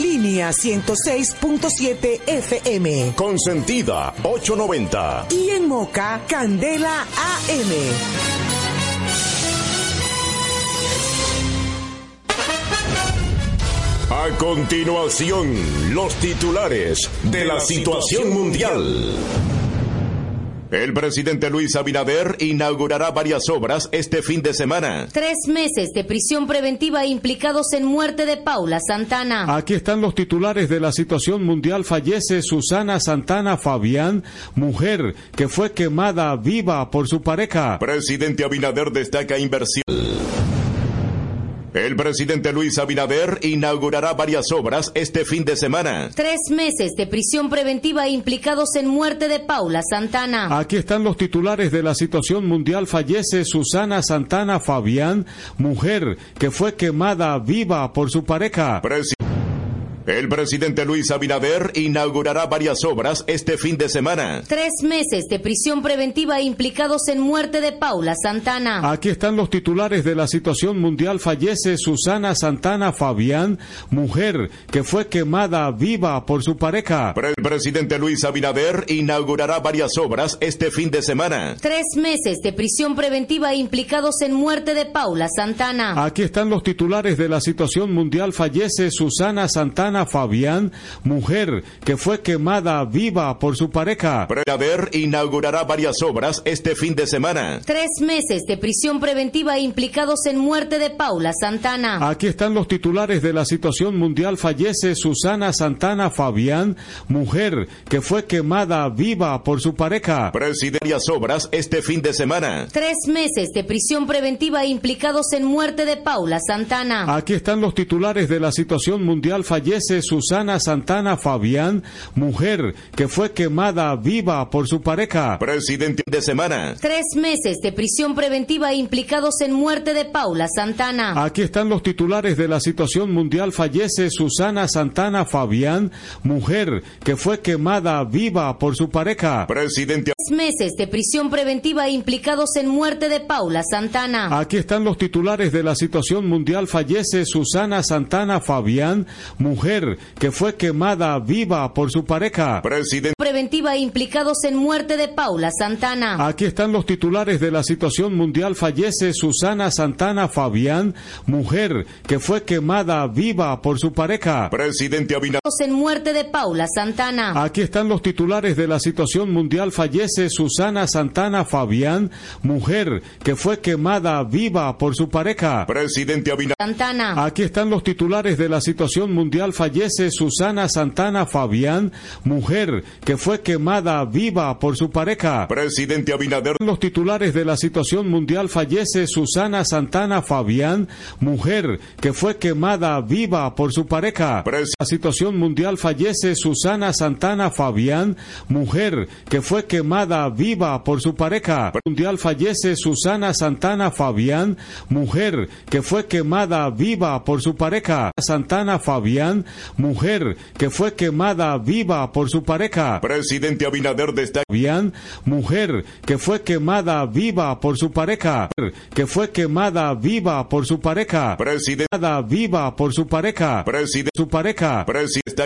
línea 106.7 FM. Consentida 890. Y en Moca, Candela AM. A continuación, los titulares de la situación mundial. El presidente Luis Abinader inaugurará varias obras este fin de semana. Tres meses de prisión preventiva implicados en muerte de Paula Santana. Aquí están los titulares de la situación mundial. Fallece Susana Santana Fabián, mujer que fue quemada viva por su pareja. Presidente Abinader destaca inversión. El presidente Luis Abinader inaugurará varias obras este fin de semana. Tres meses de prisión preventiva implicados en muerte de Paula Santana. Aquí están los titulares de la situación mundial. Fallece Susana Santana Fabián, mujer que fue quemada viva por su pareja. El presidente Luis Abinader inaugurará varias obras este fin de semana. Tres meses de prisión preventiva implicados en muerte de Paula Santana. Aquí están los titulares de la situación mundial. Fallece Susana Santana Fabián, mujer que fue quemada viva por su pareja. El presidente Luis Abinader inaugurará varias obras este fin de semana. Tres meses de prisión preventiva implicados en muerte de Paula Santana. Aquí están los titulares de la situación mundial. Fallece Susana Santana Fabián, mujer que fue quemada viva por su pareja. Abinader inaugurará varias obras este fin de semana. Tres meses de prisión preventiva implicados en muerte de Paula Santana. Aquí están los titulares de la situación mundial. Fallece Susana Santana Fabián, mujer que fue quemada viva por su pareja. Presidente varias obras este fin de semana. Tres meses de prisión preventiva implicados en muerte de Paula Santana. Aquí están los titulares de la situación mundial. Fallece Susana Santana Fabián, mujer que fue quemada viva por su pareja. Presidente de semana. Tres meses de prisión preventiva implicados en muerte de Paula Santana. Aquí están los titulares de la situación mundial. Fallece Susana Santana Fabián, mujer que fue quemada viva por su pareja. Presidente. Tres meses de prisión preventiva implicados en muerte de Paula Santana. Aquí están los titulares de la situación mundial. Fallece Susana Santana Fabián, mujer que fue quemada viva por su pareja. Presidente. Preventiva implicados en muerte de Paula Santana. Aquí están los titulares de la situación mundial. Fallece Susana Santana Fabián, mujer que fue quemada viva por su pareja. Presidente Abinader. En muerte de Paula Santana. Aquí están los titulares de la situación mundial. Fallece Susana Santana Fabián, mujer que fue quemada viva por su pareja. Presidente Abinader. Santana. Aquí están los titulares de la situación mundial. Fallece Susana Santana Fabián, mujer que fue quemada viva por su pareja. Presidente Abinader. Los titulares de la situación mundial. Fallece Susana Santana Fabián, mujer que fue quemada viva por su pareja. La situación mundial. Fallece Susana Santana Fabián, mujer que fue quemada viva por su pareja. Mundial. Fallece Susana Santana Fabián, mujer que fue quemada viva por su pareja. Santana Fabián, mujer que fue quemada viva por su pareja. Presidente Abinader destaca. Fabián, mujer que fue quemada viva por su pareja. Que fue quemada viva por su pareja. Presidente. Viva por su pareja. Presidente. Su pareja. Presidente.